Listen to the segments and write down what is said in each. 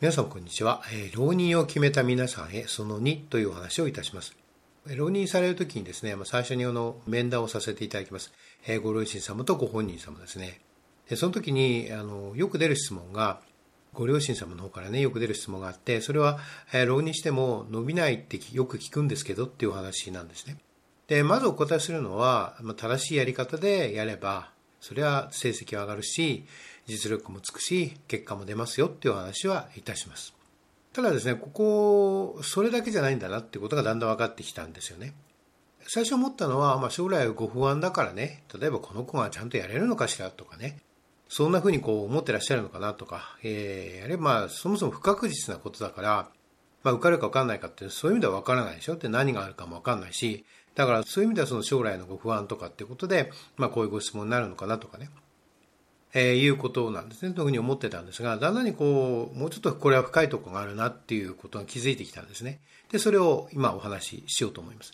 皆さんこんにちは、え、浪人を決めた皆さんへその2というお話をいたします。浪人されるときにですね、最初にあの面談をさせていただきます。え、ご両親様とご本人様ですね。でその時にあのよく出る質問が、ご両親様の方からね、よく出る質問があって、それは、え、浪人しても伸びないってよく聞くんですけどっていうお話なんですね。で、まずお答えするのは、正しいやり方でやれば、それは成績は上がるし、実力もつくし、結果も出ますよっていう話はいたします。ただですね、ここ、それだけじゃないんだなっていうことがだんだん分かってきたんですよね。最初思ったのは、まあ、将来ご不安だからね、例えばこの子がちゃんとやれるのかしらとかね、そんなふうにこう思ってらっしゃるのかなとか、えー、あれまあそもそも不確実なことだから、まあ、受かるか分かんないかってそういう意味では分からないでしょって何があるかも分かんないし、だからそういう意味ではその将来のご不安とかっていうことで、まあこういうご質問になるのかなとかね。えー、いうことなんですね。というふうに思ってたんですが、だんだんにこう、もうちょっとこれは深いところがあるなっていうことが気づいてきたんですね。で、それを今お話ししようと思います。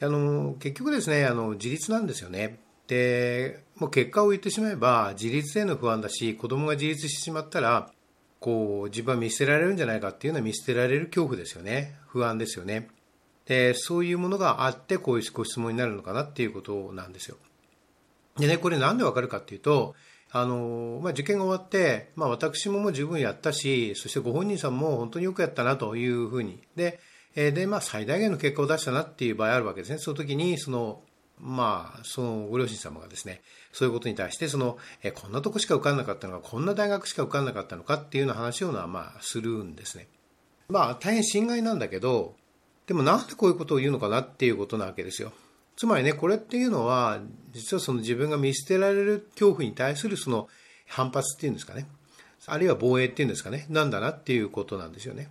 あの、結局ですね、あの、自立なんですよね。で、もう結果を言ってしまえば、自立への不安だし、子供が自立してしまったら、こう、自分は見捨てられるんじゃないかっていうのは見捨てられる恐怖ですよね。不安ですよね。で、そういうものがあって、こういうご質問になるのかなっていうことなんですよ。でね、これなんでわかるかっていうと、あの、まあ、受験が終わって、まあ、私ももう十分やったし、そしてご本人さんも本当によくやったなというふうに。で、えで、まあ、最大限の結果を出したなっていう場合あるわけですね。その時に、その、まあ、そのご両親様がですね、そういうことに対して、その、えこんなとこしか受かんなかったのか、こんな大学しか受かんなかったのかっていうような話をまあ、するんですね。まあ、大変心外なんだけど、でもなんでこういうことを言うのかなっていうことなわけですよ。つまりね、これっていうのは、実はその自分が見捨てられる恐怖に対するその反発っていうんですかね。あるいは防衛っていうんですかね。なんだなっていうことなんですよね。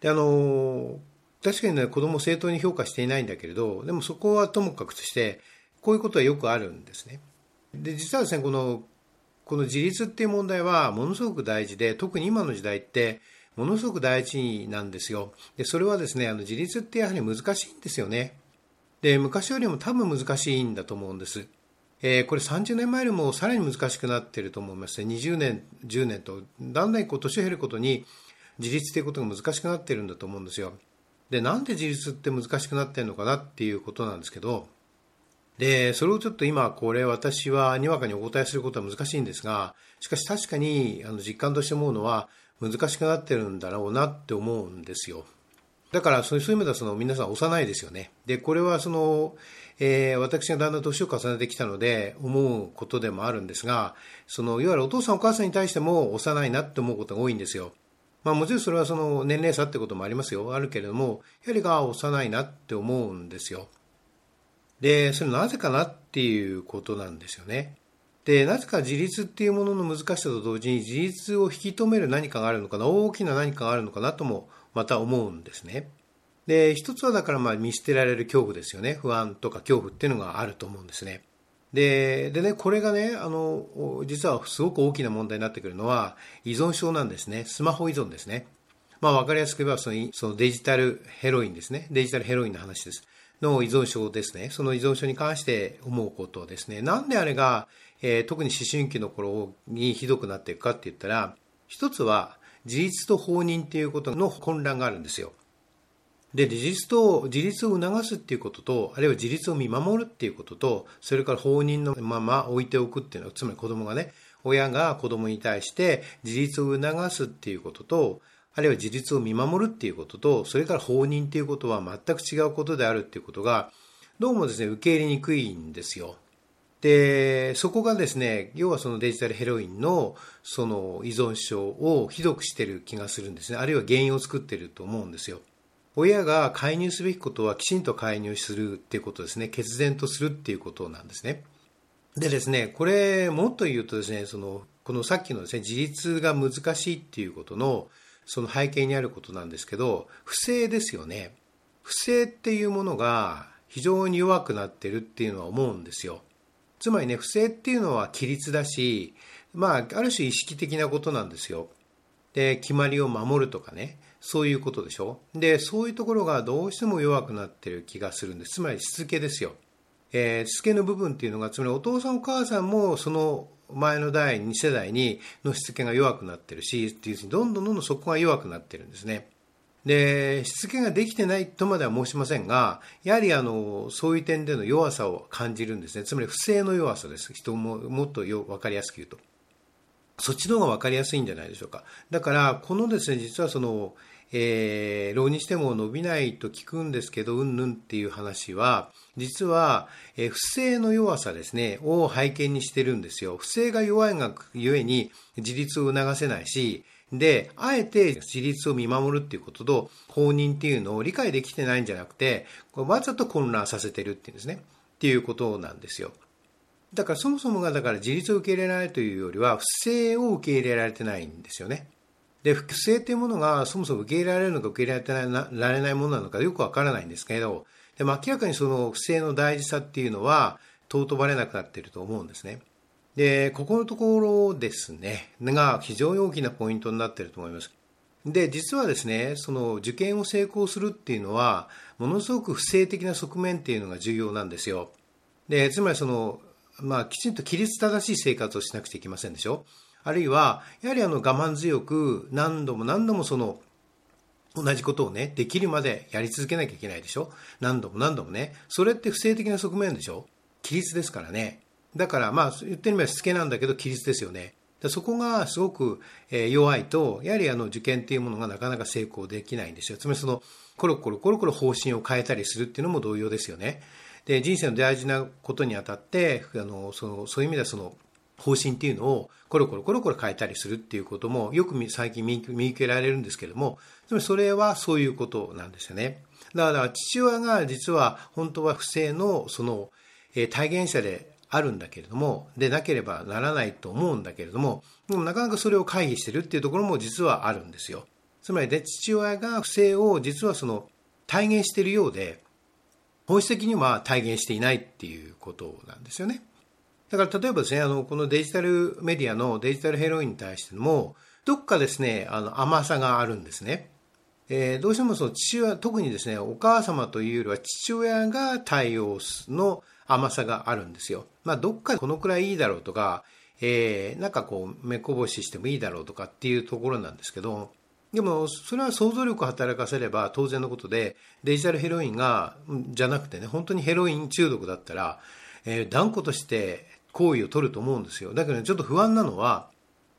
で、あの、確かにね、子供を正当に評価していないんだけれど、でもそこはともかくとして、こういうことはよくあるんですね。で、実はですね、この、この自立っていう問題はものすごく大事で、特に今の時代って、ものすごく大事なんですよ。で、それはですね、あの、自立ってやはり難しいんですよね。で、昔よりも多分難しいんだと思うんです。えー、これ30年前よりもさらに難しくなっていると思いますね。20年、10年と、だんだんこう年を経ることに自立ということが難しくなっているんだと思うんですよ。で、なんで自立って難しくなってるのかなっていうことなんですけど、で、それをちょっと今、これ私はにわかにお答えすることは難しいんですが、しかし確かにあの実感として思うのは、難しくなってるんだろうなって思うんですよ。だからそういう意味ではその皆さん幼いですよね。で、これはその、えー、私がだんだん年を重ねてきたので思うことでもあるんですが、その、いわゆるお父さんお母さんに対しても幼いなって思うことが多いんですよ。まあもちろんそれはその年齢差ってこともありますよ。あるけれども、やはりが幼いなって思うんですよ。で、それなぜかなっていうことなんですよね。で、なぜか自立っていうものの難しさと同時に自立を引き止める何かがあるのかな、大きな何かがあるのかなともまた思うんですね。で、一つはだからまあ見捨てられる恐怖ですよね。不安とか恐怖っていうのがあると思うんですね。で、でね、これがね、あの、実はすごく大きな問題になってくるのは依存症なんですね。スマホ依存ですね。まあわかりやすく言えばそのそのデジタルヘロインですね。デジタルヘロインの話です。の依存症ですね。その依存症に関して思うことですね。なんであれがえー、特に思春期の頃にひどくなっていくかって言ったら、一つは自立と放任っていうことの混乱があるんですよ。で、自立と、自立を促すっていうことと、あるいは自立を見守るっていうことと、それから放任のまま置いておくっていうのは、つまり子供がね、親が子供に対して自立を促すっていうことと、あるいは自立を見守るっていうことと、それから放任っていうことは全く違うことであるっていうことが、どうもですね、受け入れにくいんですよ。で、そこがですね、要はそのデジタルヘロインのその依存症をひどくしてる気がするんですね。あるいは原因を作ってると思うんですよ。親が介入すべきことはきちんと介入するっていうことですね。決然とするっていうことなんですね。でですね、これもっと言うとですね、その、このさっきのですね、自立が難しいっていうことの、その背景にあることなんですけど、不正ですよね。不正っていうものが非常に弱くなってるっていうのは思うんですよ。つまりね、不正っていうのは規律だし、まあ、ある種意識的なことなんですよ。で、決まりを守るとかね、そういうことでしょ。で、そういうところがどうしても弱くなってる気がするんです。つまりしつけですよ。えー、しつけの部分っていうのが、つまりお父さんお母さんもその前の第2世代にのしつけが弱くなってるし、っていうふうにどんどんどんどんそこが弱くなってるんですね。で、しつけができてないとまでは申しませんが、やはりあの、そういう点での弱さを感じるんですね。つまり不正の弱さです。人ももっとよ分かりやすく言うと。そっちの方が分かりやすいんじゃないでしょうか。だから、このですね、実はその、えー、浪にしても伸びないと聞くんですけど、うんぬんっていう話は、実は、えー、不正の弱さですね、を背景にしてるんですよ。不正が弱いがゆえに自立を促せないし、で、あえて自立を見守るっていうことと、公認っていうのを理解できてないんじゃなくて、わざと混乱させてるっていうんですね。っていうことなんですよ。だからそもそもがだから自立を受け入れられないというよりは、不正を受け入れられてないんですよね。で、不正というものがそもそも受け入れられるのか受け入れられてられないものなのかよくわからないんですけど、でも明らかにその不正の大事さっていうのは尊ばれなくなっていると思うんですね。で、ここのところですね、が非常に大きなポイントになっていると思います。で、実はですね、その受験を成功するっていうのは、ものすごく不正的な側面っていうのが重要なんですよ。で、つまりその、まあ、きちんと規律正しい生活をしなくちゃいけませんでしょ。あるいは、やはりあの我慢強く何度も何度もその同じことをね、できるまでやり続けなきゃいけないでしょ何度も何度もね。それって不正的な側面でしょ規律ですからね。だからまあ言ってみればしつけなんだけど規律ですよね。そこがすごく弱いと、やはりあの受験っていうものがなかなか成功できないんですよ。つまりそのコロコロコロコロ方針を変えたりするっていうのも同様ですよね。で、人生の大事なことにあたって、あの、その、そういう意味ではその、方針っていうのをコロコロコロコロ変えたりするっていうこともよく最近見受けられるんですけれども、つまりそれはそういうことなんですよね。だから父親が実は本当は不正のその体現者であるんだけれども、でなければならないと思うんだけれども、でもなかなかそれを回避してるっていうところも実はあるんですよ。つまりで父親が不正を実はその体現しているようで、本質的には体現していないっていうことなんですよね。だから例えばですね、あの、このデジタルメディアのデジタルヘロインに対しても、どっかですね、あの、甘さがあるんですね。えー、どうしてもその父親、特にですね、お母様というよりは父親が対応の甘さがあるんですよ。まあ、どっかこのくらいいいだろうとか、えー、なんかこう、目こぼししてもいいだろうとかっていうところなんですけど、でも、それは想像力を働かせれば当然のことで、デジタルヘロインが、じゃなくてね、本当にヘロイン中毒だったら、えー、断固として行為を取ると思うんですよ。だけど、ね、ちょっと不安なのは、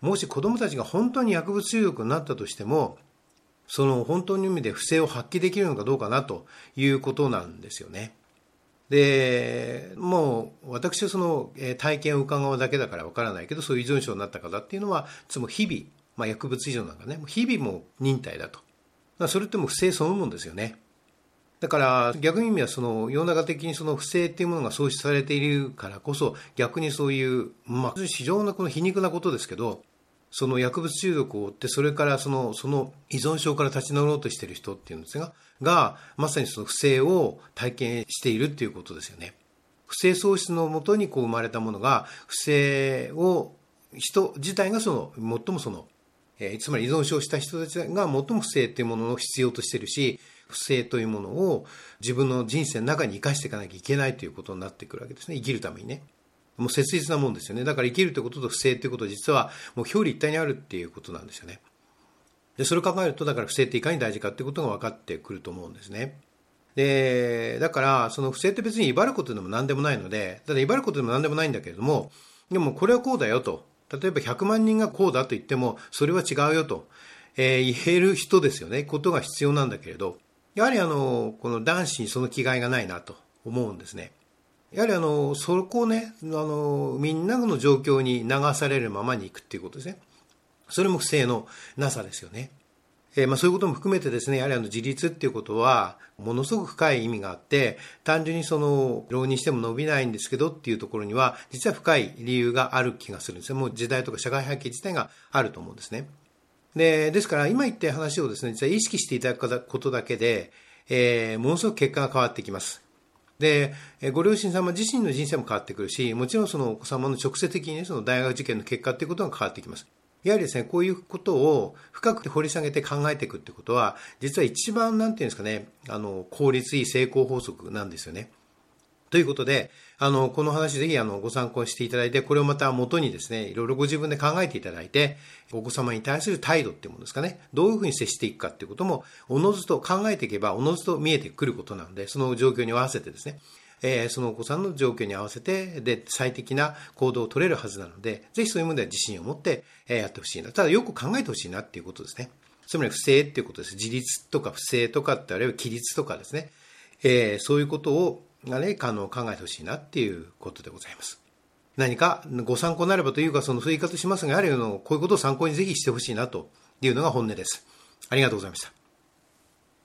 もし子供たちが本当に薬物中毒になったとしても、その本当の意味で不正を発揮できるのかどうかなということなんですよね。で、もう私はその体験を伺うだけだからわからないけど、そういう依存症になった方っていうのは、つも日々、まあ、薬物依存なんかね、日々も忍耐だと。それってもう不正そのものですよね。だから逆に意味はその世の中的にその不正っていうものが創出されているからこそ逆にそういう、まあ、非常なこの皮肉なことですけどその薬物中毒を負ってそれからそのその依存症から立ち直ろうとしている人っていうんですががまさにその不正を体験しているっていうことですよね。不正喪失のもとにこう生まれたものが不正を人自体がその最もその、えー、つまり依存症した人たちが最も不正っていうものを必要としているし不正というものを自分の人生の中に生かしていかなきゃいけないということになってくるわけですね。生きるためにね。もう切実なもんですよね。だから生きるということと不正ということは実はもう表裏一体にあるっていうことなんですよね。で、それを考えると、だから不正っていかに大事かっていうことが分かってくると思うんですね。で、だから、その不正って別に威張ることでも何でもないので、ただ威張ることでも何でもないんだけれども、でもこれはこうだよと。例えば100万人がこうだと言っても、それは違うよと、えー、言える人ですよね。ことが必要なんだけれど、やはりあの、この男子にその気概がないなと思うんですね。やはりあの、そこをね、あの、みんなの状況に流されるままに行くっていうことですね。それも不正のなさですよね。えー、まあそういうことも含めてですね、やはりあの自立っていうことは、ものすごく深い意味があって、単純にその、浪人しても伸びないんですけどっていうところには、実は深い理由がある気がするんですよ。もう時代とか社会背景自体があると思うんですね。で、ですから今言った話をですね、実は意識していただくことだけで、えー、ものすごく結果が変わってきます。で、ご両親様自身の人生も変わってくるし、もちろんそのお子様の直接的にね、その大学受験の結果っていうことが変わってきます。やはりですね、こういうことを深く掘り下げて考えていくってことは、実は一番なんていうんですかね、あの、効率いい成功法則なんですよね。ということで、あの、この話ぜひあの、ご参考していただいて、これをまた元にですね、いろいろご自分で考えていただいて、お子様に対する態度っていうものですかね、どういうふうに接していくかっていうことも、おのずと考えていけば、おのずと見えてくることなので、その状況に合わせてですね、えー、そのお子さんの状況に合わせて、で、最適な行動を取れるはずなので、ぜひそういうものでは自信を持って、えー、やってほしいな。ただよく考えてほしいなっていうことですね。つまり不正っていうことです。自立とか不正とかってあるいは規律とかですね。えー、そういうことをがね、あの、考えてほしいなっていうことでございます。何かご参考になればというか、その追加としますが、やはりこういうことを参考にぜひしてほしいなというのが本音です。ありがとうございました。